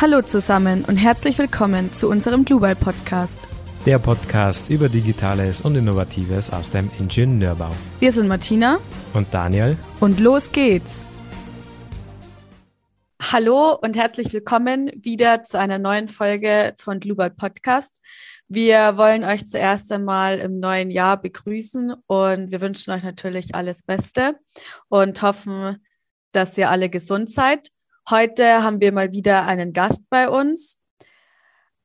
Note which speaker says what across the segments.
Speaker 1: Hallo zusammen und herzlich willkommen zu unserem Global Podcast.
Speaker 2: Der Podcast über Digitales und Innovatives aus dem Ingenieurbau.
Speaker 1: Wir sind Martina
Speaker 2: und Daniel
Speaker 1: und los geht's. Hallo und herzlich willkommen wieder zu einer neuen Folge von Global Podcast. Wir wollen euch zuerst einmal im neuen Jahr begrüßen und wir wünschen euch natürlich alles Beste und hoffen, dass ihr alle gesund seid. Heute haben wir mal wieder einen Gast bei uns.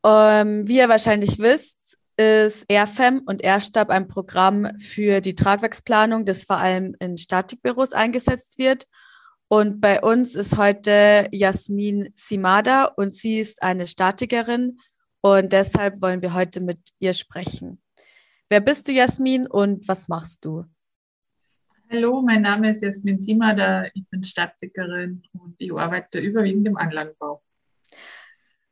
Speaker 1: Ähm, wie ihr wahrscheinlich wisst, ist AirFem und AirStab ein Programm für die Tragwerksplanung, das vor allem in Statikbüros eingesetzt wird. Und bei uns ist heute Jasmin Simada und sie ist eine Statikerin und deshalb wollen wir heute mit ihr sprechen. Wer bist du, Jasmin, und was machst du?
Speaker 3: Hallo, mein Name ist Jasmin Simada, ich bin Statikerin und ich arbeite überwiegend im Anlagenbau.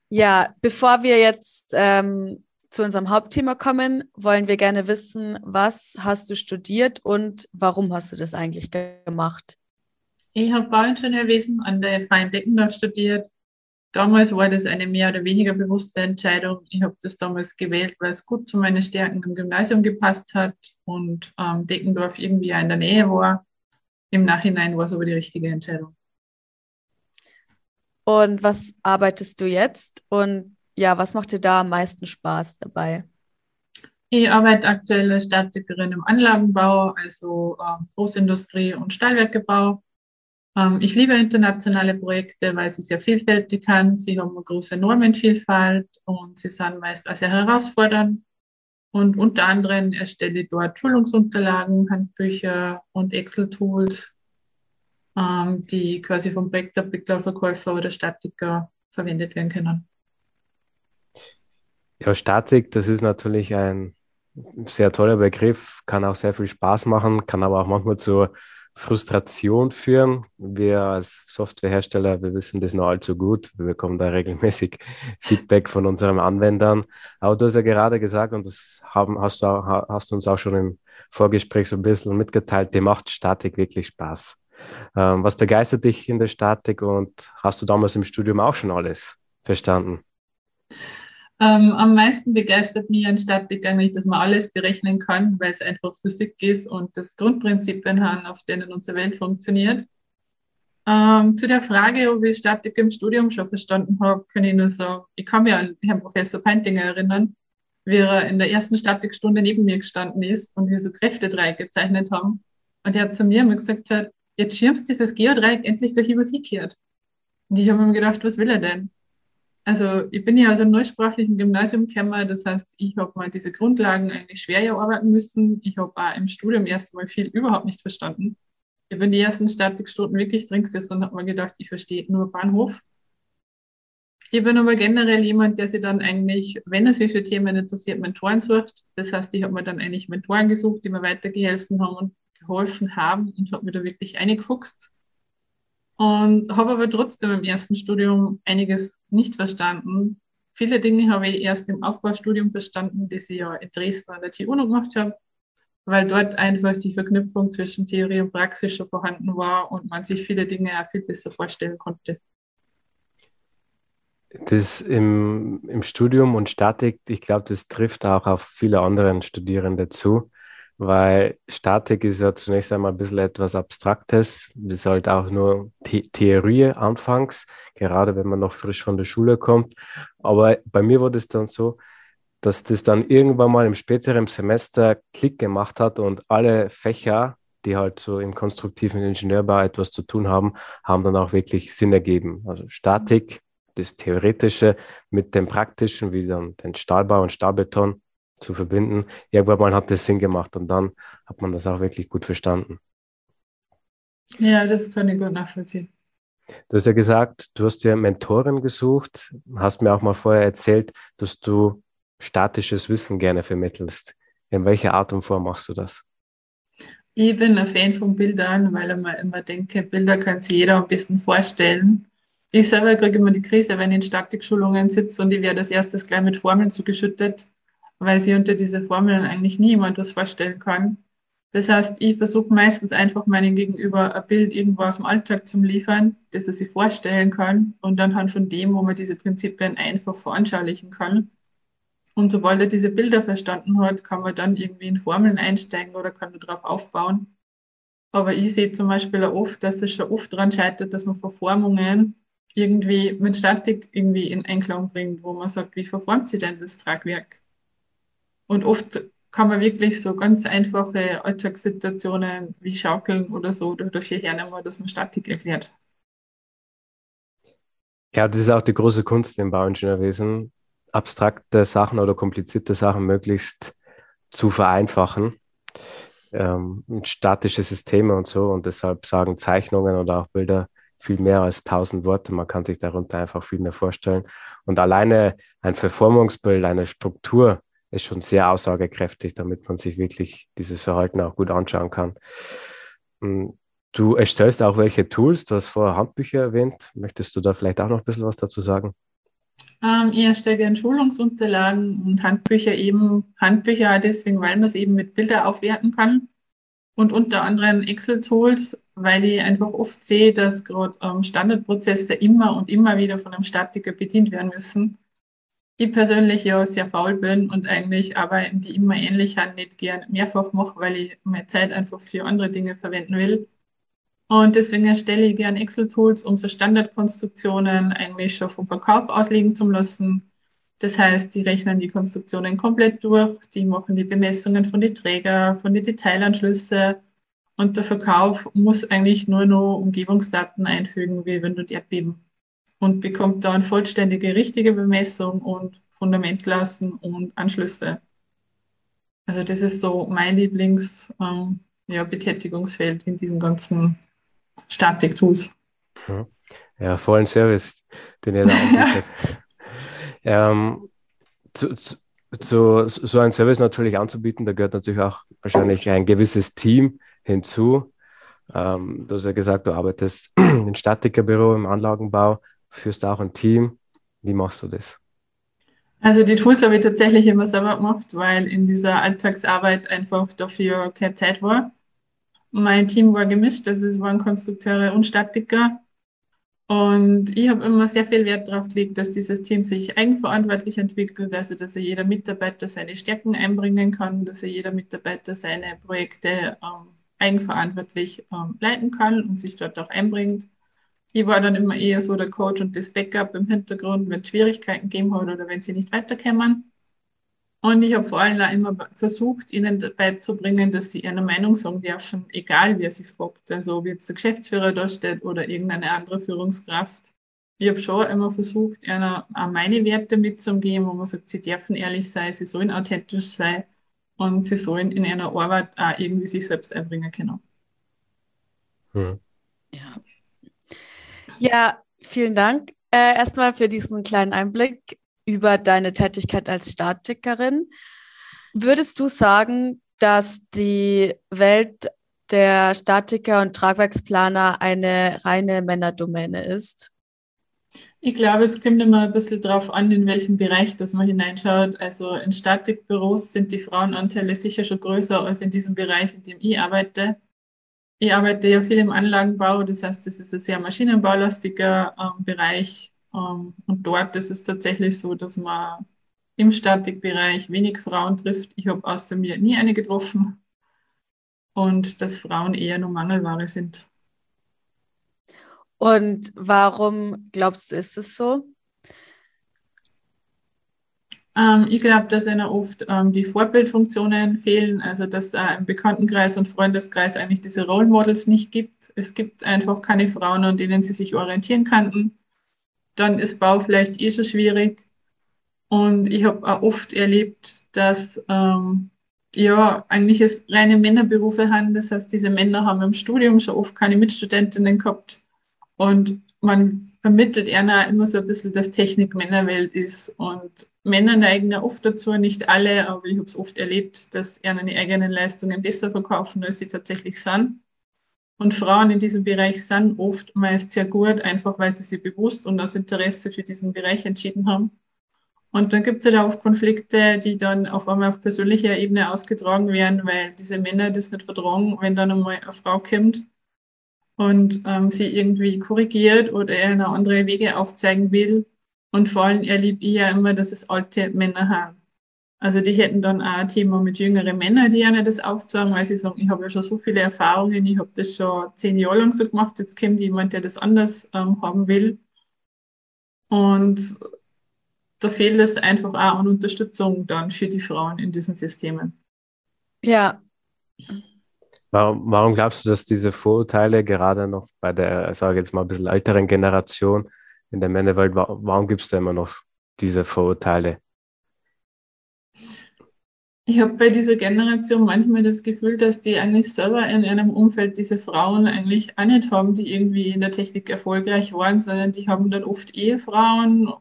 Speaker 1: Ja, bevor wir jetzt ähm, zu unserem Hauptthema kommen, wollen wir gerne wissen, was hast du studiert und warum hast du das eigentlich gemacht?
Speaker 3: Ich habe Bauingenieurwesen an der FH Deckendorf studiert damals war das eine mehr oder weniger bewusste Entscheidung. Ich habe das damals gewählt, weil es gut zu meinen Stärken im Gymnasium gepasst hat und ähm, Deckendorf irgendwie in der Nähe war. Im Nachhinein war es aber die richtige Entscheidung.
Speaker 1: Und was arbeitest du jetzt? Und ja, was macht dir da am meisten Spaß dabei?
Speaker 3: Ich arbeite aktuell als Statikerin im Anlagenbau, also äh, Großindustrie und Stahlwerkebau. Ähm, ich liebe internationale Projekte, weil sie sehr vielfältig sind. Sie haben eine große Normenvielfalt und sie sind meist auch sehr herausfordernd. Und unter anderem erstelle ich dort Schulungsunterlagen, Handbücher und Excel-Tools, ähm, die quasi vom Projektentwickler, Verkäufer oder Statiker verwendet werden können.
Speaker 2: Ja, Statik, das ist natürlich ein sehr toller Begriff, kann auch sehr viel Spaß machen, kann aber auch manchmal zu Frustration führen. Wir als Softwarehersteller, wir wissen das noch allzu gut. Wir bekommen da regelmäßig Feedback von unseren Anwendern. Aber du hast ja gerade gesagt, und das haben, hast, du auch, hast du uns auch schon im Vorgespräch so ein bisschen mitgeteilt, dir macht Statik wirklich Spaß. Ähm, was begeistert dich in der Statik und hast du damals im Studium auch schon alles verstanden?
Speaker 3: Ähm, am meisten begeistert mich an Statik eigentlich, dass man alles berechnen kann, weil es einfach Physik ist und das Grundprinzipien haben, auf denen unsere Welt funktioniert. Ähm, zu der Frage, ob ich Statik im Studium schon verstanden habe, kann ich nur sagen, ich kann mich an Herrn Professor Peintinger erinnern, wie er in der ersten Statikstunde neben mir gestanden ist und wir so Kräftedreieck gezeichnet haben. Und er hat zu mir immer gesagt, hat, jetzt schirmst dieses Geodreieck endlich durch was hingekehrt. Und ich habe mir gedacht, was will er denn? Also ich bin ja aus einem neusprachlichen Gymnasium gekommen, das heißt, ich habe mal diese Grundlagen eigentlich schwer erarbeiten müssen. Ich habe auch im Studium erst mal viel überhaupt nicht verstanden. Ich bin die ersten Statikstunden wirklich drin gesessen und habe mir gedacht, ich verstehe nur Bahnhof. Ich bin aber generell jemand, der sich dann eigentlich, wenn er sich für Themen interessiert, Mentoren sucht. Das heißt, ich habe mir dann eigentlich Mentoren gesucht, die mir weitergeholfen haben und geholfen haben und habe mir da wirklich eingefuchst. Und habe aber trotzdem im ersten Studium einiges nicht verstanden. Viele Dinge habe ich erst im Aufbaustudium verstanden, das ich ja in Dresden an der TU noch gemacht habe, weil dort einfach die Verknüpfung zwischen Theorie und Praxis schon vorhanden war und man sich viele Dinge auch viel besser vorstellen konnte.
Speaker 2: Das im, im Studium und Statik, ich glaube, das trifft auch auf viele andere Studierende zu weil Statik ist ja zunächst einmal ein bisschen etwas Abstraktes. Das ist halt auch nur The Theorie anfangs, gerade wenn man noch frisch von der Schule kommt. Aber bei mir wurde es dann so, dass das dann irgendwann mal im späteren Semester Klick gemacht hat und alle Fächer, die halt so im konstruktiven Ingenieurbau etwas zu tun haben, haben dann auch wirklich Sinn ergeben. Also Statik, das Theoretische mit dem Praktischen, wie dann den Stahlbau und Stahlbeton zu verbinden. Irgendwann mal hat das Sinn gemacht und dann hat man das auch wirklich gut verstanden.
Speaker 3: Ja, das kann ich gut nachvollziehen.
Speaker 2: Du hast ja gesagt, du hast dir Mentoren gesucht, hast mir auch mal vorher erzählt, dass du statisches Wissen gerne vermittelst. In welcher Art und Form machst du das?
Speaker 3: Ich bin ein Fan von Bildern, weil ich mir immer denke, Bilder kann sich jeder ein bisschen vorstellen. Ich selber kriege immer die Krise, wenn ich in Statikschulungen sitze und ich werde als erstes gleich mit Formeln zugeschüttet weil sie unter diese Formeln eigentlich nie jemand was vorstellen kann. Das heißt, ich versuche meistens einfach meinem Gegenüber ein Bild irgendwo aus dem Alltag zu liefern, das er sich vorstellen kann und dann halt von dem, wo man diese Prinzipien einfach veranschaulichen kann. Und sobald er diese Bilder verstanden hat, kann man dann irgendwie in Formeln einsteigen oder kann darauf aufbauen. Aber ich sehe zum Beispiel auch oft, dass es schon oft daran scheitert, dass man Verformungen irgendwie mit Statik irgendwie in Einklang bringt, wo man sagt, wie verformt sich denn das Tragwerk? Und oft kann man wirklich so ganz einfache Alltagssituationen wie Schaukeln oder so dafür hernehmen, dass man Statik erklärt.
Speaker 2: Ja, das ist auch die große Kunst im Bauingenieurwesen, abstrakte Sachen oder komplizierte Sachen möglichst zu vereinfachen. Ähm, statische Systeme und so. Und deshalb sagen Zeichnungen oder auch Bilder viel mehr als tausend Worte. Man kann sich darunter einfach viel mehr vorstellen. Und alleine ein Verformungsbild, eine Struktur ist schon sehr aussagekräftig, damit man sich wirklich dieses Verhalten auch gut anschauen kann. Hm, du erstellst auch welche Tools, du hast vorher Handbücher erwähnt. Möchtest du da vielleicht auch noch ein bisschen was dazu sagen?
Speaker 3: Ähm, ich erstelle gerne Schulungsunterlagen und Handbücher eben. Handbücher deswegen, weil man es eben mit Bildern aufwerten kann. Und unter anderem Excel-Tools, weil ich einfach oft sehe, dass gerade ähm, Standardprozesse immer und immer wieder von einem Statiker bedient werden müssen ich persönlich ja sehr faul bin und eigentlich Arbeiten, die immer ähnlich haben, nicht gern mehrfach mache, weil ich meine Zeit einfach für andere Dinge verwenden will. Und deswegen erstelle ich gern Excel-Tools, um so Standardkonstruktionen eigentlich schon vom Verkauf auslegen zu lassen. Das heißt, die rechnen die Konstruktionen komplett durch, die machen die Bemessungen von den Träger, von den Detailanschlüsse und der Verkauf muss eigentlich nur noch Umgebungsdaten einfügen, wie wenn du Erdbeben und bekommt dann vollständige richtige Bemessung und Fundamentklassen und Anschlüsse. Also das ist so mein Lieblings ähm, ja, Betätigungsfeld in diesen ganzen Statik-Tools.
Speaker 2: Ja, vollen Service, den ihr da anbietet. ähm, zu, zu, zu, so einen Service natürlich anzubieten, da gehört natürlich auch wahrscheinlich ein gewisses Team hinzu. Ähm, du hast ja gesagt, du arbeitest im Statikerbüro im Anlagenbau führst auch ein Team. Wie machst du das?
Speaker 3: Also die Tools habe ich tatsächlich immer selber gemacht, weil in dieser Alltagsarbeit einfach dafür keine Zeit war. Mein Team war gemischt, also es waren Konstrukteure und Statiker. Und ich habe immer sehr viel Wert darauf gelegt, dass dieses Team sich eigenverantwortlich entwickelt, also dass er jeder Mitarbeiter seine Stärken einbringen kann, dass er jeder Mitarbeiter seine Projekte ähm, eigenverantwortlich ähm, leiten kann und sich dort auch einbringt ich war dann immer eher so der Coach und das Backup im Hintergrund, wenn es Schwierigkeiten gegeben hat oder wenn sie nicht weiterkommen. Und ich habe vor allem auch immer versucht, ihnen beizubringen, dass sie ihre Meinung sagen dürfen, egal wer sie fragt. Also ob jetzt der Geschäftsführer da steht oder irgendeine andere Führungskraft. Ich habe schon immer versucht, ihnen auch meine Werte mitzugeben, wo man sagt, sie dürfen ehrlich sein, sie sollen authentisch sein und sie sollen in einer Arbeit auch irgendwie sich selbst einbringen können.
Speaker 1: Hm. Ja, ja, vielen Dank äh, erstmal für diesen kleinen Einblick über deine Tätigkeit als Statikerin. Würdest du sagen, dass die Welt der Statiker und Tragwerksplaner eine reine Männerdomäne ist?
Speaker 3: Ich glaube, es kommt immer ein bisschen darauf an, in welchem Bereich das man hineinschaut. Also in Statikbüros sind die Frauenanteile sicher schon größer als in diesem Bereich, in dem ich arbeite. Ich arbeite ja viel im Anlagenbau, das heißt, das ist ein sehr maschinenbaulastiger ähm, Bereich. Ähm, und dort ist es tatsächlich so, dass man im Statikbereich wenig Frauen trifft. Ich habe außer mir nie eine getroffen. Und dass Frauen eher nur Mangelware sind.
Speaker 1: Und warum glaubst du, ist es so?
Speaker 3: Ähm, ich glaube, dass ihnen oft ähm, die Vorbildfunktionen fehlen, also dass äh, im Bekanntenkreis und Freundeskreis eigentlich diese Role Models nicht gibt. Es gibt einfach keine Frauen, an denen sie sich orientieren könnten. Dann ist Bau vielleicht eh schon schwierig. Und ich habe auch oft erlebt, dass ähm, ja eigentlich es reine Männerberufe haben. Das heißt, diese Männer haben im Studium schon oft keine Mitstudentinnen gehabt. Und man vermittelt einer immer so ein bisschen, dass Technik Männerwelt ist. Und Männer neigen ja oft dazu, nicht alle, aber ich habe es oft erlebt, dass er eine eigenen Leistungen besser verkaufen, als sie tatsächlich sind. Und Frauen in diesem Bereich sind oft meist sehr gut, einfach weil sie sich bewusst und aus Interesse für diesen Bereich entschieden haben. Und dann gibt es halt auch Konflikte, die dann auf einmal auf persönlicher Ebene ausgetragen werden, weil diese Männer das nicht vertragen, wenn dann einmal eine Frau kommt und ähm, sie irgendwie korrigiert oder eine andere Wege aufzeigen will. Und vor allem erlebe ich ja immer, dass es alte Männer haben. Also die hätten dann auch ein Thema mit jüngeren Männern, die ja das aufzeigen, weil sie sagen, ich habe ja schon so viele Erfahrungen, ich habe das schon zehn Jahre lang so gemacht, jetzt kommt jemand, der das anders ähm, haben will. Und da fehlt es einfach auch an Unterstützung dann für die Frauen in diesen Systemen.
Speaker 1: Ja.
Speaker 2: Warum, warum glaubst du, dass diese Vorurteile gerade noch bei der, sage ich jetzt mal, ein bisschen älteren Generation in der Männerwelt, warum gibt es da immer noch diese Vorurteile?
Speaker 3: Ich habe bei dieser Generation manchmal das Gefühl, dass die eigentlich selber in einem Umfeld diese Frauen eigentlich auch nicht haben, die irgendwie in der Technik erfolgreich waren, sondern die haben dann oft Ehefrauen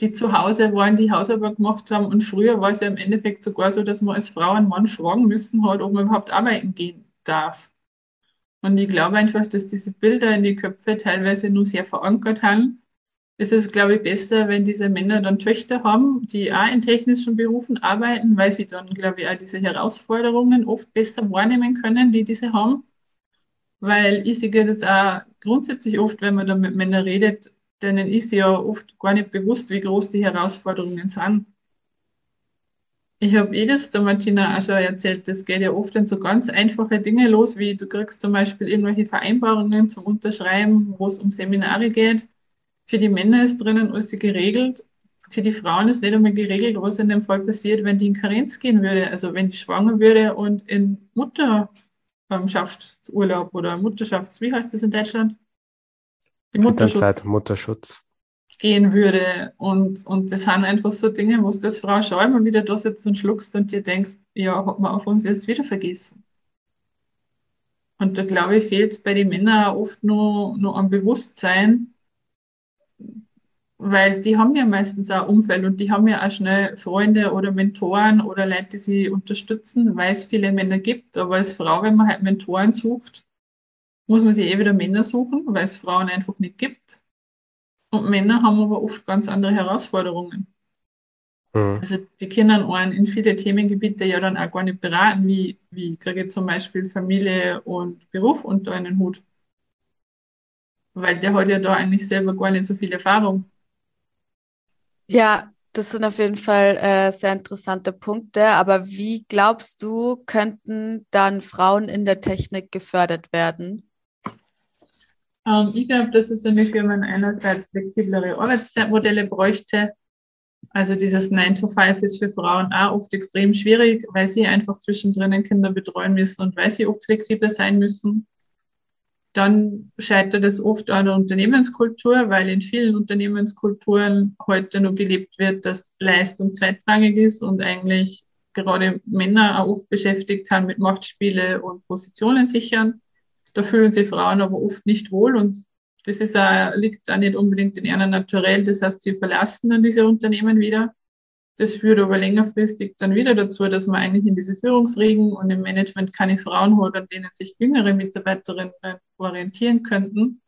Speaker 3: die zu Hause waren, die Hausarbeit gemacht haben. Und früher war es ja im Endeffekt sogar so, dass man als Frau einen Mann fragen müssen hat, ob man überhaupt arbeiten gehen darf. Und ich glaube einfach, dass diese Bilder in die Köpfe teilweise nur sehr verankert haben. Es ist, glaube ich, besser, wenn diese Männer dann Töchter haben, die auch in technischen Berufen arbeiten, weil sie dann, glaube ich, auch diese Herausforderungen oft besser wahrnehmen können, die diese haben. Weil ich sehe das auch grundsätzlich oft, wenn man dann mit Männern redet, denen ist ja oft gar nicht bewusst, wie groß die Herausforderungen sind. Ich habe eh das der Martina auch schon erzählt, das geht ja oft in so ganz einfache Dinge los, wie du kriegst zum Beispiel irgendwelche Vereinbarungen zum Unterschreiben, wo es um Seminare geht. Für die Männer ist drinnen alles geregelt. Für die Frauen ist nicht einmal geregelt, was in dem Fall passiert, wenn die in Karenz gehen würde, also wenn die schwanger würde und in Mutterschaftsurlaub oder Mutterschafts, wie heißt das in Deutschland?
Speaker 2: die Mutterschutz, Mutterschutz
Speaker 3: gehen würde. Und, und das sind einfach so Dinge, wo du das Frau schon immer wieder da sitzt und schluckst und dir denkst, ja, hat man auf uns jetzt wieder vergessen. Und da glaube ich, fehlt es bei den Männern oft nur, nur am Bewusstsein, weil die haben ja meistens auch Umfeld und die haben ja auch schnell Freunde oder Mentoren oder Leute, die sie unterstützen, weil es viele Männer gibt. Aber als Frau, wenn man halt Mentoren sucht, muss man sich eh wieder Männer suchen, weil es Frauen einfach nicht gibt. Und Männer haben aber oft ganz andere Herausforderungen. Mhm. Also die können einen in viele Themengebiete ja dann auch gar nicht beraten, wie, wie kriege ich zum Beispiel Familie und Beruf unter einen Hut. Weil der hat ja da eigentlich selber gar nicht so viel Erfahrung.
Speaker 1: Ja, das sind auf jeden Fall äh, sehr interessante Punkte. Aber wie glaubst du, könnten dann Frauen in der Technik gefördert werden?
Speaker 3: Ähm, ich glaube, dass es in den Firmen einerseits flexiblere Arbeitszeitmodelle bräuchte. Also dieses 9 to 5 ist für Frauen auch oft extrem schwierig, weil sie einfach zwischendrin Kinder betreuen müssen und weil sie oft flexibler sein müssen. Dann scheitert es oft an der Unternehmenskultur, weil in vielen Unternehmenskulturen heute noch gelebt wird, dass Leistung zweitrangig ist und eigentlich gerade Männer auch oft beschäftigt haben mit Machtspiele und Positionen sichern. Da fühlen sich Frauen aber oft nicht wohl und das ist auch, liegt auch nicht unbedingt in ihrer Naturell. Das heißt, sie verlassen dann diese Unternehmen wieder. Das führt aber längerfristig dann wieder dazu, dass man eigentlich in diese Führungsriegen und im Management keine Frauen hat, an denen sich jüngere Mitarbeiterinnen orientieren könnten.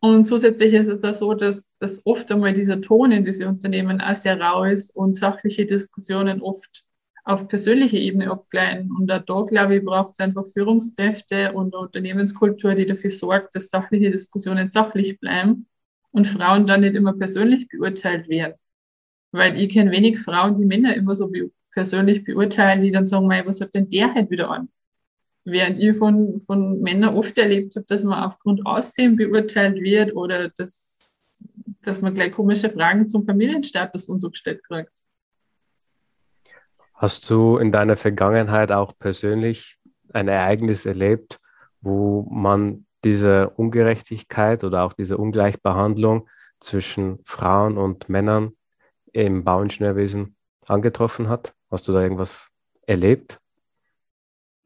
Speaker 3: Und zusätzlich ist es auch so, dass, dass oft einmal dieser Ton in diese Unternehmen auch sehr rau ist und sachliche Diskussionen oft auf persönlicher Ebene abgleiten. Und auch da, glaube ich, braucht es einfach Führungskräfte und eine Unternehmenskultur, die dafür sorgt, dass sachliche Diskussionen sachlich bleiben und Frauen dann nicht immer persönlich beurteilt werden. Weil ich kenne wenig Frauen, die Männer immer so be persönlich beurteilen, die dann sagen, was hat denn der halt wieder an? Während ich von, von Männern oft erlebt habe, dass man aufgrund Aussehen beurteilt wird oder dass, dass man gleich komische Fragen zum Familienstatus und so gestellt kriegt.
Speaker 2: Hast du in deiner Vergangenheit auch persönlich ein Ereignis erlebt, wo man diese Ungerechtigkeit oder auch diese Ungleichbehandlung zwischen Frauen und Männern im Bauingenieurwesen angetroffen hat? Hast du da irgendwas erlebt?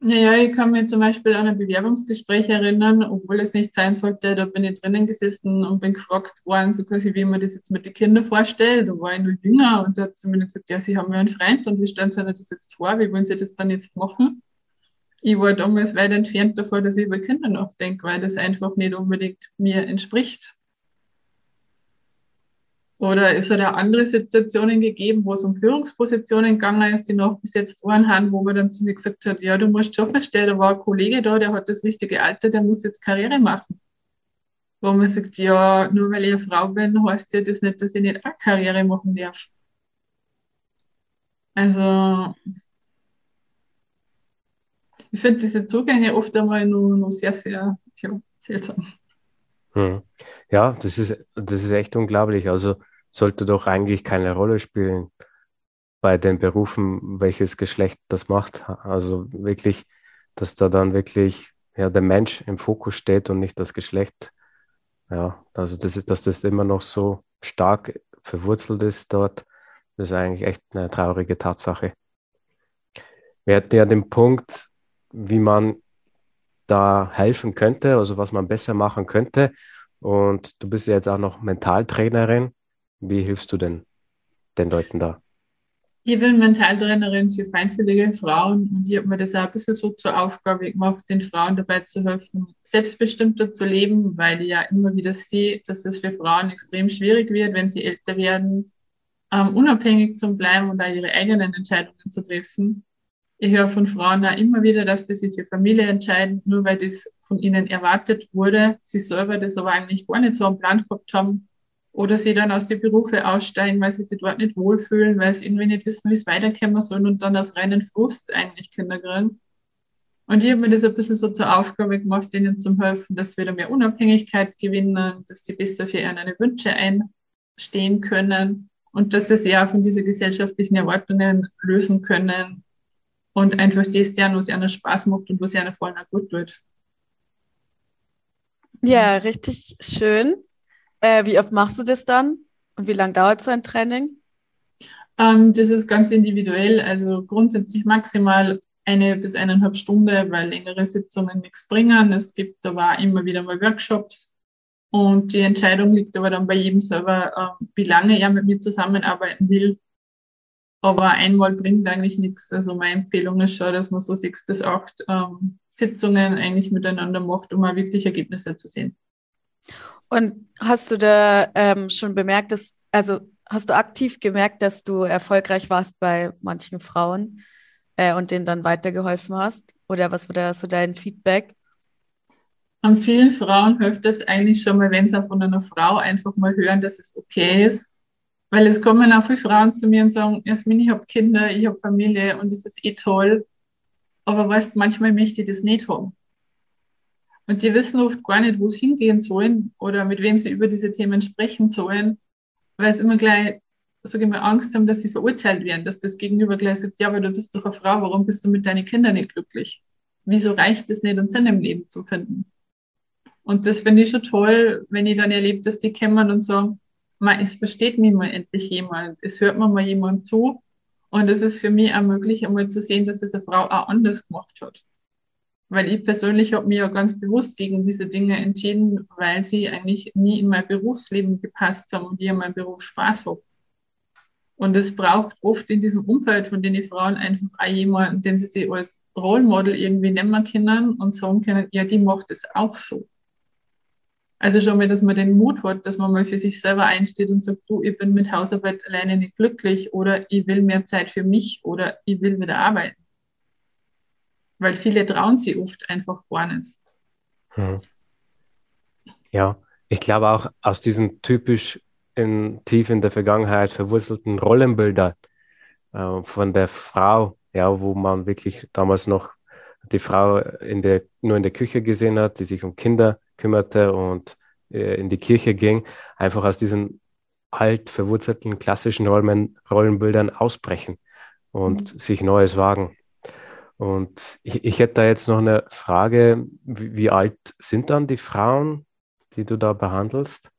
Speaker 3: Naja, ich kann mich zum Beispiel an ein Bewerbungsgespräch erinnern, obwohl es nicht sein sollte. Da bin ich drinnen gesessen und bin gefragt worden, so quasi, wie man das jetzt mit den Kindern vorstellt. Da war ich nur jünger und da hat sie mir gesagt, ja, Sie haben ja einen Freund und wie stellen Sie das jetzt vor? Wie wollen Sie das dann jetzt machen? Ich war damals weit entfernt davon, dass ich über Kinder nachdenke, weil das einfach nicht unbedingt mir entspricht. Oder es hat auch andere Situationen gegeben, wo es um Führungspositionen gegangen ist, die noch bis jetzt waren haben, wo man dann zu mir gesagt hat, ja, du musst schon verstehen, da war ein Kollege da, der hat das richtige Alter, der muss jetzt Karriere machen. Wo man sagt, ja, nur weil ich eine Frau bin, heißt ja das nicht, dass ich nicht auch Karriere machen darf. Also, ich finde diese Zugänge oft einmal nur, nur sehr, sehr ja, seltsam.
Speaker 2: Hm. Ja, das ist, das ist echt unglaublich. Also sollte doch eigentlich keine Rolle spielen bei den Berufen, welches Geschlecht das macht. Also wirklich, dass da dann wirklich ja, der Mensch im Fokus steht und nicht das Geschlecht. Ja, also das ist, dass das immer noch so stark verwurzelt ist dort, das ist eigentlich echt eine traurige Tatsache. Wir hatten ja den Punkt, wie man da helfen könnte, also was man besser machen könnte. Und du bist ja jetzt auch noch Mentaltrainerin. Wie hilfst du denn den Leuten da?
Speaker 3: Ich bin Mentaltrainerin für feinfühlige Frauen und ich habe mir das auch ein bisschen so zur Aufgabe gemacht, den Frauen dabei zu helfen, selbstbestimmter zu leben, weil ich ja immer wieder sehe, dass es für Frauen extrem schwierig wird, wenn sie älter werden, ähm, unabhängig zu bleiben und da ihre eigenen Entscheidungen zu treffen ich höre von Frauen auch immer wieder, dass sie sich für Familie entscheiden, nur weil das von ihnen erwartet wurde, sie selber das aber eigentlich gar nicht so am Plan gehabt haben. Oder sie dann aus den Berufen aussteigen, weil sie sich dort nicht wohlfühlen, weil sie irgendwie nicht wissen, wie es weiterkommen soll und dann aus reinen Frust eigentlich Kinder kriegen. Und ich habe mir das ein bisschen so zur Aufgabe gemacht, ihnen zu helfen, dass sie wieder mehr Unabhängigkeit gewinnen, dass sie besser für ihre Wünsche einstehen können und dass sie sich auch von diesen gesellschaftlichen Erwartungen lösen können, und einfach das tun, was einer Spaß macht und was einer vorne gut tut.
Speaker 1: Ja, richtig schön. Äh, wie oft machst du das dann und wie lange dauert so ein Training?
Speaker 3: Ähm, das ist ganz individuell, also grundsätzlich maximal eine bis eineinhalb Stunden, weil längere Sitzungen nichts bringen. Es gibt aber immer wieder mal Workshops und die Entscheidung liegt aber dann bei jedem selber, ähm, wie lange er mit mir zusammenarbeiten will aber einmal bringt eigentlich nichts. Also meine Empfehlung ist schon, dass man so sechs bis acht ähm, Sitzungen eigentlich miteinander macht, um auch wirklich Ergebnisse zu sehen.
Speaker 1: Und hast du da ähm, schon bemerkt, dass, also hast du aktiv gemerkt, dass du erfolgreich warst bei manchen Frauen äh, und denen dann weitergeholfen hast? Oder was war da so dein Feedback?
Speaker 3: An vielen Frauen hilft es eigentlich schon mal, wenn sie von einer Frau einfach mal hören, dass es okay ist, weil es kommen auch viele Frauen zu mir und sagen, Jasmin, ich habe Kinder, ich habe Familie und das ist eh toll. Aber weißt, manchmal möchte ich das nicht haben. Und die wissen oft gar nicht, wo sie hingehen sollen oder mit wem sie über diese Themen sprechen sollen, weil sie immer gleich, sage ich mal, Angst haben, dass sie verurteilt werden, dass das Gegenüber gleich sagt, ja, aber du bist doch eine Frau, warum bist du mit deinen Kindern nicht glücklich? Wieso reicht es nicht, einen Sinn im Leben zu finden? Und das finde ich schon toll, wenn ich dann erlebe, dass die kommen und sagen, man, es versteht mal endlich jemand, es hört mir mal jemand zu. Und es ist für mich auch möglich, einmal zu sehen, dass es eine Frau auch anders gemacht hat. Weil ich persönlich habe mich ja ganz bewusst gegen diese Dinge entschieden, weil sie eigentlich nie in mein Berufsleben gepasst haben und ich in meinem Beruf Spaß habe. Und es braucht oft in diesem Umfeld von den Frauen einfach auch jemanden, den sie sich als Role Model irgendwie nehmen können und sagen können, ja, die macht es auch so. Also schon mal, dass man den Mut hat, dass man mal für sich selber einsteht und sagt, du, ich bin mit Hausarbeit alleine nicht glücklich oder ich will mehr Zeit für mich oder ich will wieder arbeiten. Weil viele trauen sich oft einfach gar nicht. Hm.
Speaker 2: Ja, ich glaube auch aus diesen typisch in, tief in der Vergangenheit verwurzelten Rollenbildern äh, von der Frau, ja, wo man wirklich damals noch die Frau in der, nur in der Küche gesehen hat, die sich um Kinder kümmerte und äh, in die Kirche ging, einfach aus diesen alt verwurzelten klassischen Rollen, Rollenbildern ausbrechen und mhm. sich Neues wagen. Und ich, ich hätte da jetzt noch eine Frage, wie, wie alt sind dann die Frauen, die du da behandelst?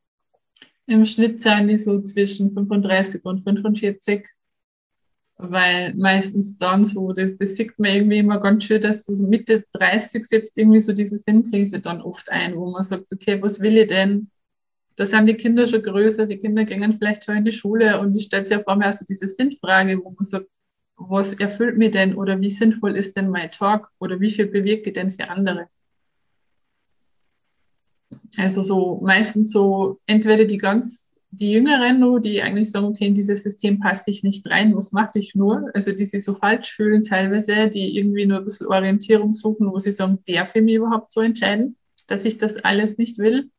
Speaker 3: Im Schnitt sind die so zwischen 35 und 45 weil meistens dann so, das, das sieht man irgendwie immer ganz schön, dass so Mitte 30 setzt irgendwie so diese Sinnkrise dann oft ein, wo man sagt, okay, was will ich denn? Da sind die Kinder schon größer, die Kinder gehen vielleicht schon in die Schule und ich stelle sich ja vor mir also diese Sinnfrage, wo man sagt, was erfüllt mir denn oder wie sinnvoll ist denn mein Tag oder wie viel bewirke ich denn für andere? Also so meistens so entweder die ganz die Jüngeren nur, die eigentlich sagen, okay, in dieses System passe ich nicht rein, was mache ich nur? Also die sich so falsch fühlen teilweise, die irgendwie nur ein bisschen Orientierung suchen, wo sie sagen, darf ich mich überhaupt so entscheiden, dass ich das alles nicht will?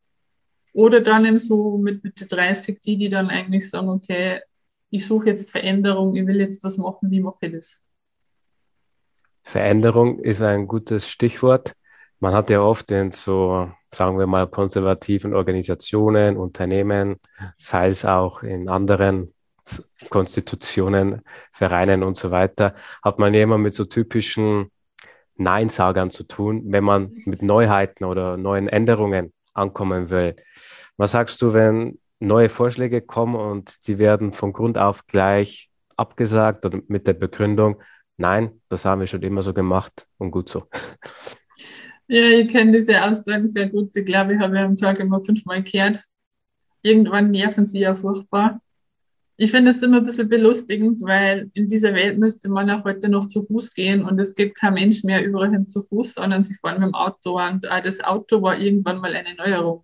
Speaker 3: Oder dann eben so mit Mitte 30, die, die dann eigentlich sagen, okay, ich suche jetzt Veränderung, ich will jetzt was machen, wie mache ich das?
Speaker 2: Veränderung ist ein gutes Stichwort. Man hat ja oft in so, sagen wir mal, konservativen Organisationen, Unternehmen, sei es auch in anderen Konstitutionen, Vereinen und so weiter, hat man immer mit so typischen Neinsagern zu tun, wenn man mit Neuheiten oder neuen Änderungen ankommen will. Was sagst du, wenn neue Vorschläge kommen und die werden von Grund auf gleich abgesagt oder mit der Begründung, nein, das haben wir schon immer so gemacht und gut so.
Speaker 3: Ja, ich kenne diese Aussagen sehr gut. Ich glaube, ich habe am Tag immer fünfmal gehört. Irgendwann nerven sie ja furchtbar. Ich finde es immer ein bisschen belustigend, weil in dieser Welt müsste man auch heute noch zu Fuß gehen und es gibt kein Mensch mehr überall hin zu Fuß, sondern sie fahren mit dem Auto und auch das Auto war irgendwann mal eine Neuerung.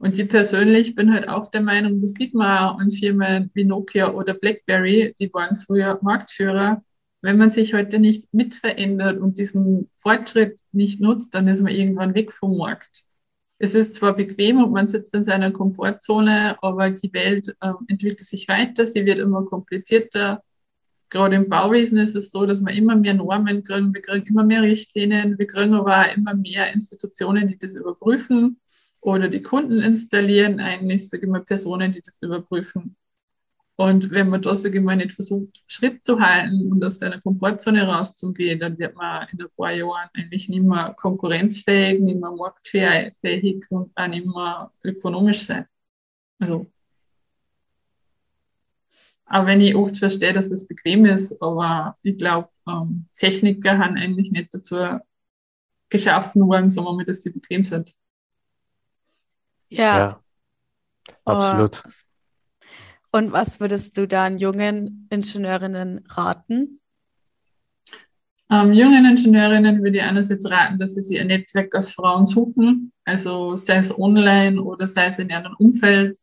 Speaker 3: Und ich persönlich bin halt auch der Meinung, das sieht an Firmen wie Nokia oder BlackBerry, die waren früher Marktführer. Wenn man sich heute nicht mitverändert und diesen Fortschritt nicht nutzt, dann ist man irgendwann weg vom Markt. Es ist zwar bequem und man sitzt in seiner Komfortzone, aber die Welt äh, entwickelt sich weiter, sie wird immer komplizierter. Gerade im Bauwesen ist es so, dass wir immer mehr Normen kriegen, wir kriegen immer mehr Richtlinien, wir kriegen aber auch immer mehr Institutionen, die das überprüfen oder die Kunden installieren eigentlich, sage ich mal, Personen, die das überprüfen. Und wenn man ich mal, nicht versucht, Schritt zu halten und aus seiner Komfortzone rauszugehen, dann wird man in ein paar Jahren eigentlich nicht mehr konkurrenzfähig, nicht mehr marktfähig und auch nicht mehr ökonomisch sein. Also, auch wenn ich oft verstehe, dass es bequem ist, aber ich glaube, ähm, Techniker haben eigentlich nicht dazu geschaffen worden, sondern dass sie bequem sind.
Speaker 1: Ja. ja
Speaker 2: absolut.
Speaker 1: Und was würdest du dann jungen Ingenieurinnen raten?
Speaker 3: Ähm, jungen Ingenieurinnen würde ich einerseits raten, dass sie sich ein Netzwerk aus Frauen suchen, also sei es online oder sei es in ihrem Umfeld.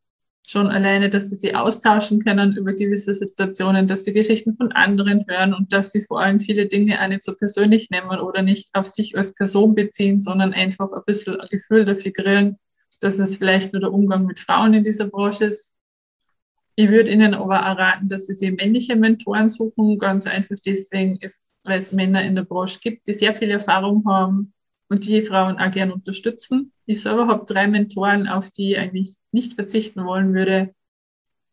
Speaker 3: Schon alleine, dass sie sich austauschen können über gewisse Situationen, dass sie Geschichten von anderen hören und dass sie vor allem viele Dinge auch nicht so persönlich nehmen oder nicht auf sich als Person beziehen, sondern einfach ein bisschen ein Gefühl dafür kriegen, dass es vielleicht nur der Umgang mit Frauen in dieser Branche ist. Ich würde Ihnen aber auch raten, dass Sie sich männliche Mentoren suchen, ganz einfach deswegen ist, weil es Männer in der Branche gibt, die sehr viel Erfahrung haben und die Frauen auch gerne unterstützen. Ich selber habe drei Mentoren, auf die ich eigentlich nicht verzichten wollen würde.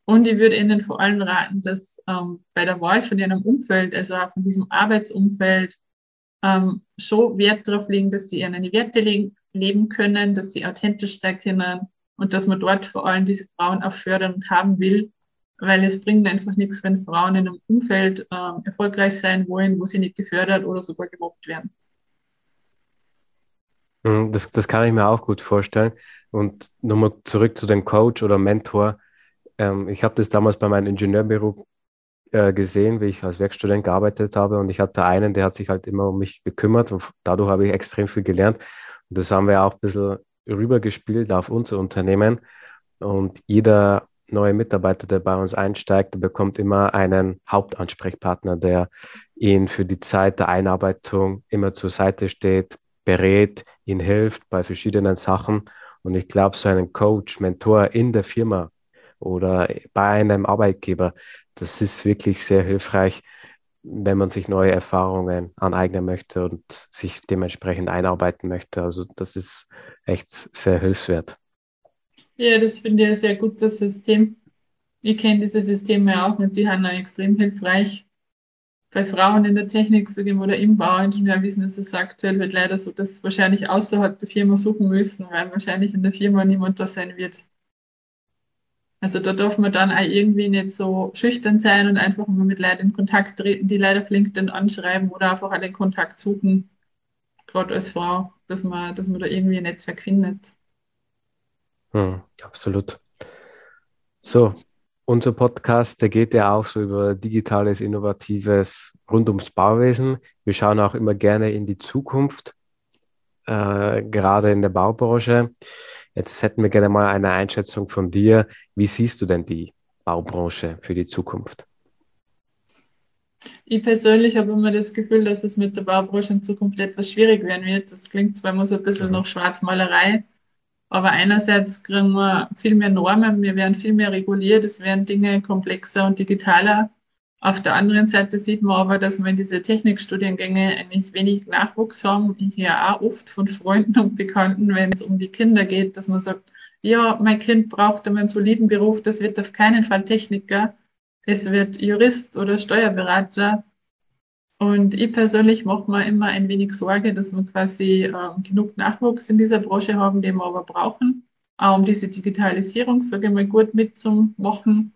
Speaker 3: Und ich würde Ihnen vor allem raten, dass ähm, bei der Wahl von Ihrem Umfeld, also auch von diesem Arbeitsumfeld, ähm, schon Wert darauf legen, dass Sie Ihre Werte legen, leben können, dass sie authentisch sein können und dass man dort vor allem diese Frauen auch fördern und haben will, weil es bringt einfach nichts, wenn Frauen in einem Umfeld äh, erfolgreich sein wollen, wo sie nicht gefördert oder sogar gemobbt werden.
Speaker 2: Hm, das, das kann ich mir auch gut vorstellen. Und nochmal zurück zu dem Coach oder Mentor. Ähm, ich habe das damals bei meinem Ingenieurbüro äh, gesehen, wie ich als Werkstudent gearbeitet habe. Und ich hatte einen, der hat sich halt immer um mich gekümmert und dadurch habe ich extrem viel gelernt. Und das haben wir auch ein bisschen rübergespielt auf unser Unternehmen. Und jeder neue Mitarbeiter, der bei uns einsteigt, der bekommt immer einen Hauptansprechpartner, der ihn für die Zeit der Einarbeitung immer zur Seite steht, berät, ihn hilft bei verschiedenen Sachen. Und ich glaube, so einen Coach, Mentor in der Firma oder bei einem Arbeitgeber, das ist wirklich sehr hilfreich, wenn man sich neue Erfahrungen aneignen möchte und sich dementsprechend einarbeiten möchte. Also das ist echt sehr hilfswert.
Speaker 3: Ja, das finde ich ein sehr gutes System. Ich kenne diese Systeme auch und die haben auch extrem hilfreich. Bei Frauen in der Technik oder im Bauingenieurwesen ist es aktuell wird leider so, dass wahrscheinlich außerhalb der Firma suchen müssen, weil wahrscheinlich in der Firma niemand da sein wird. Also da darf man dann auch irgendwie nicht so schüchtern sein und einfach mal mit Leuten in Kontakt treten, die leider auf LinkedIn anschreiben oder einfach den Kontakt suchen, gerade als Frau, dass man, dass man da irgendwie ein Netzwerk findet.
Speaker 2: Hm, absolut. So, unser Podcast, der geht ja auch so über digitales, innovatives rund ums Bauwesen. Wir schauen auch immer gerne in die Zukunft, äh, gerade in der Baubranche. Jetzt hätten wir gerne mal eine Einschätzung von dir. Wie siehst du denn die Baubranche für die Zukunft?
Speaker 3: Ich persönlich habe immer das Gefühl, dass es mit der Baubranche in Zukunft etwas schwierig werden wird. Das klingt zwar immer so ein bisschen nach Schwarzmalerei, aber einerseits kriegen wir viel mehr Normen, wir werden viel mehr reguliert, es werden Dinge komplexer und digitaler. Auf der anderen Seite sieht man aber, dass wir in diese Technikstudiengänge eigentlich wenig Nachwuchs haben. Ich höre auch oft von Freunden und Bekannten, wenn es um die Kinder geht, dass man sagt, ja, mein Kind braucht einen soliden Beruf, das wird auf keinen Fall Techniker es wird Jurist oder Steuerberater. Und ich persönlich mache mir immer ein wenig Sorge, dass wir quasi ähm, genug Nachwuchs in dieser Branche haben, den wir aber brauchen, auch um diese Digitalisierung, sage ich mal, gut mitzumachen.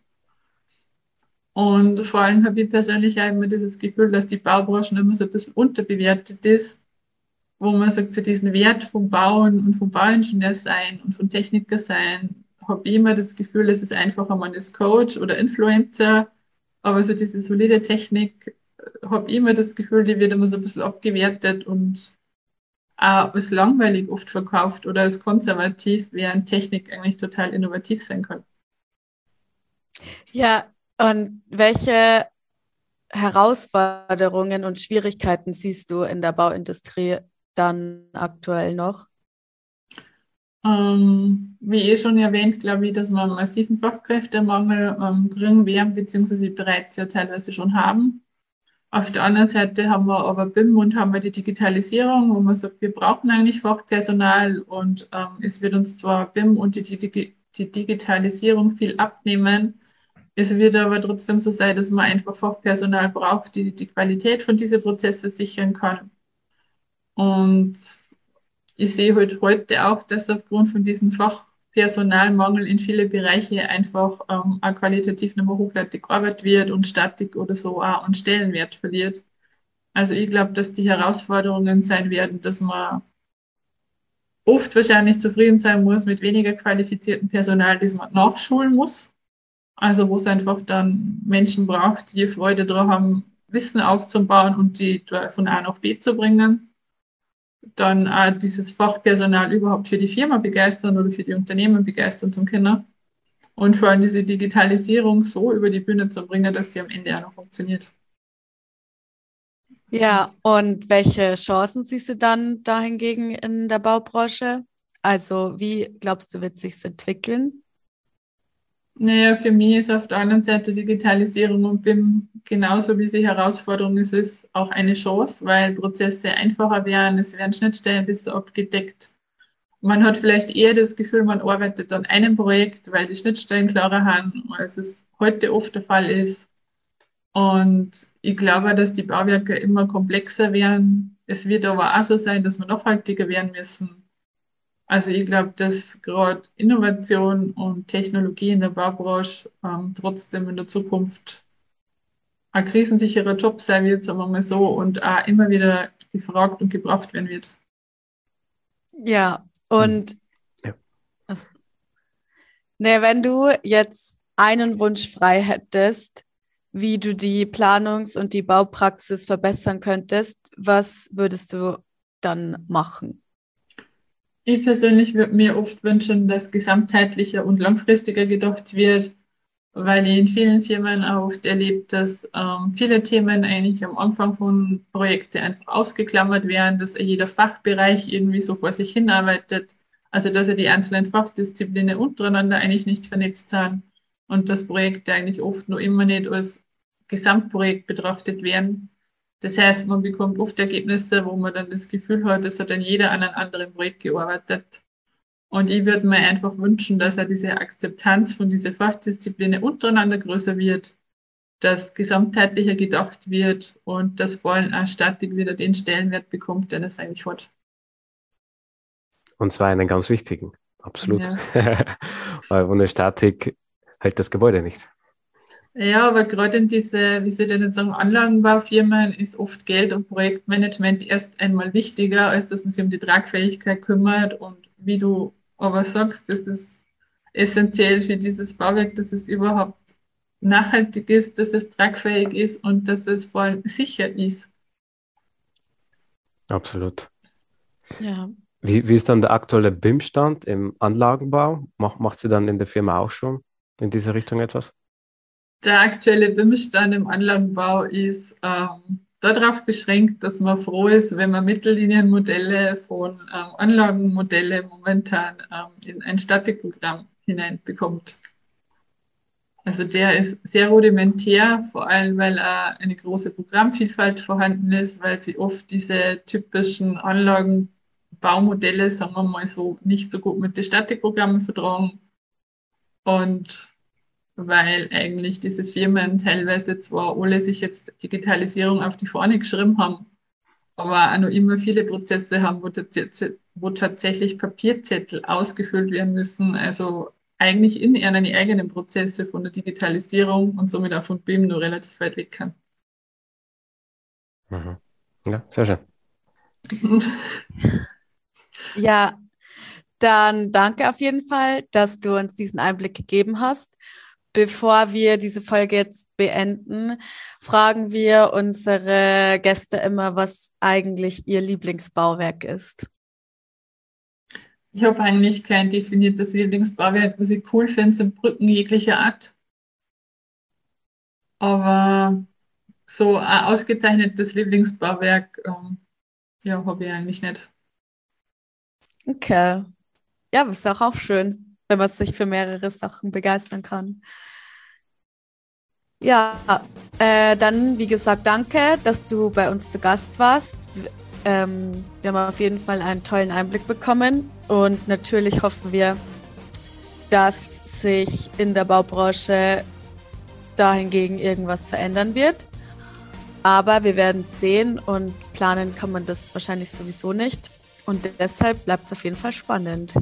Speaker 3: Und vor allem habe ich persönlich auch immer dieses Gefühl, dass die Baubranche immer so ein bisschen unterbewertet ist, wo man sagt, zu so diesen Wert vom Bauen und vom Bauingenieur sein und vom Techniker sein, habe ich immer das Gefühl, es ist einfacher, man ist Coach oder Influencer, aber so diese solide Technik habe ich immer das Gefühl, die wird immer so ein bisschen abgewertet und auch als langweilig oft verkauft oder als konservativ, während Technik eigentlich total innovativ sein kann.
Speaker 1: Ja, und welche Herausforderungen und Schwierigkeiten siehst du in der Bauindustrie dann aktuell noch?
Speaker 3: Ähm, wie eh schon erwähnt, glaube ich, dass wir einen massiven Fachkräftemangel ähm, kriegen werden, beziehungsweise bereits ja teilweise schon haben. Auf der anderen Seite haben wir aber BIM und haben wir die Digitalisierung, wo man sagt, wir brauchen eigentlich Fachpersonal und ähm, es wird uns zwar BIM und die, die, die Digitalisierung viel abnehmen. Es wird aber trotzdem so sein, dass man einfach Fachpersonal braucht, die die Qualität von diesen Prozessen sichern kann. Und ich sehe halt heute auch, dass aufgrund von diesem Fachpersonalmangel in viele Bereiche einfach ähm, auch qualitativ nicht mehr hochwertig gearbeitet wird und Statik oder so auch an Stellenwert verliert. Also ich glaube, dass die Herausforderungen sein werden, dass man oft wahrscheinlich zufrieden sein muss mit weniger qualifiziertem Personal, das man nachschulen muss. Also wo es einfach dann Menschen braucht, die Freude daran haben, Wissen aufzubauen und die von A nach B zu bringen dann äh, dieses Fachpersonal überhaupt für die Firma begeistern oder für die Unternehmen begeistern zum Kinder. Und vor allem diese Digitalisierung so über die Bühne zu bringen, dass sie am Ende auch noch funktioniert.
Speaker 1: Ja, und welche Chancen siehst du dann dahingegen in der Baubranche? Also wie glaubst du, wird sich entwickeln?
Speaker 3: Naja, für mich ist auf der anderen Seite Digitalisierung und BIM genauso wie sie Herausforderung ist, ist auch eine Chance, weil Prozesse einfacher werden, es werden Schnittstellen besser abgedeckt. Man hat vielleicht eher das Gefühl, man arbeitet an einem Projekt, weil die Schnittstellen klarer haben, als es heute oft der Fall ist. Und ich glaube, dass die Bauwerke immer komplexer werden. Es wird aber auch so sein, dass wir nachhaltiger werden müssen. Also ich glaube, dass gerade Innovation und Technologie in der Baubranche ähm, trotzdem in der Zukunft ein krisensicherer Job sein wird, sagen wir mal so, und auch immer wieder gefragt und gebraucht werden wird.
Speaker 1: Ja, und ja. Also, ne, wenn du jetzt einen Wunsch frei hättest, wie du die Planungs- und die Baupraxis verbessern könntest, was würdest du dann machen?
Speaker 3: Ich persönlich würde mir oft wünschen, dass gesamtheitlicher und langfristiger gedacht wird, weil ich in vielen Firmen auch oft erlebt, dass ähm, viele Themen eigentlich am Anfang von Projekten einfach ausgeklammert werden, dass jeder Fachbereich irgendwie so vor sich hinarbeitet, also dass er die einzelnen Fachdisziplinen untereinander eigentlich nicht vernetzt haben und dass Projekte eigentlich oft nur immer nicht als Gesamtprojekt betrachtet werden. Das heißt, man bekommt oft Ergebnisse, wo man dann das Gefühl hat, es hat dann jeder an einem anderen Projekt gearbeitet. Und ich würde mir einfach wünschen, dass er diese Akzeptanz von diesen Fachdisziplinen untereinander größer wird, dass gesamtheitlicher gedacht wird und dass vor allem auch Statik wieder den Stellenwert bekommt, den es eigentlich hat.
Speaker 2: Und zwar einen ganz wichtigen, absolut. Ja. Weil ohne Statik hält das Gebäude nicht.
Speaker 3: Ja, aber gerade in diese, wie Sie denn sagen, Anlagenbaufirmen ist oft Geld und Projektmanagement erst einmal wichtiger, als dass man sich um die Tragfähigkeit kümmert. Und wie du aber sagst, das ist essentiell für dieses Bauwerk, dass es überhaupt nachhaltig ist, dass es tragfähig ist und dass es vor allem sicher ist.
Speaker 2: Absolut.
Speaker 1: Ja,
Speaker 2: Wie, wie ist dann der aktuelle BIM-Stand im Anlagenbau? Macht, macht sie dann in der Firma auch schon in diese Richtung etwas?
Speaker 3: Der aktuelle BIM-Stand im Anlagenbau ist ähm, darauf beschränkt, dass man froh ist, wenn man Mittellinienmodelle von ähm, Anlagenmodelle momentan ähm, in ein Statikprogramm hineinbekommt. Also der ist sehr rudimentär, vor allem weil äh, eine große Programmvielfalt vorhanden ist, weil sie oft diese typischen Anlagenbaumodelle, sagen wir mal so, nicht so gut mit den Statikprogrammen vertragen. Und weil eigentlich diese Firmen teilweise zwar alle sich jetzt Digitalisierung auf die Fahne geschrieben haben, aber auch noch immer viele Prozesse haben, wo, wo tatsächlich Papierzettel ausgefüllt werden müssen. Also eigentlich in ihren eigenen Prozesse von der Digitalisierung und somit auch von BIM nur relativ weit weg kann.
Speaker 2: Mhm. Ja, sehr schön.
Speaker 1: ja, dann danke auf jeden Fall, dass du uns diesen Einblick gegeben hast. Bevor wir diese Folge jetzt beenden, fragen wir unsere Gäste immer, was eigentlich ihr Lieblingsbauwerk ist.
Speaker 3: Ich habe eigentlich kein definiertes Lieblingsbauwerk. Was ich cool finde, sind Brücken jeglicher Art. Aber so ein ausgezeichnetes Lieblingsbauwerk, ähm, ja, habe ich eigentlich nicht.
Speaker 1: Okay. Ja, aber ist auch, auch schön, wenn man sich für mehrere Sachen begeistern kann. Ja, äh, dann wie gesagt, danke, dass du bei uns zu Gast warst. Ähm, wir haben auf jeden Fall einen tollen Einblick bekommen und natürlich hoffen wir, dass sich in der Baubranche dahingegen irgendwas verändern wird. Aber wir werden sehen und planen kann man das wahrscheinlich sowieso nicht. Und deshalb bleibt es auf jeden Fall spannend.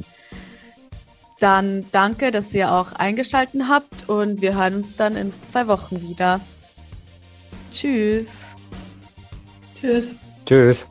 Speaker 1: Dann danke, dass ihr auch eingeschaltet habt und wir hören uns dann in zwei Wochen wieder. Tschüss.
Speaker 3: Tschüss.
Speaker 2: Tschüss.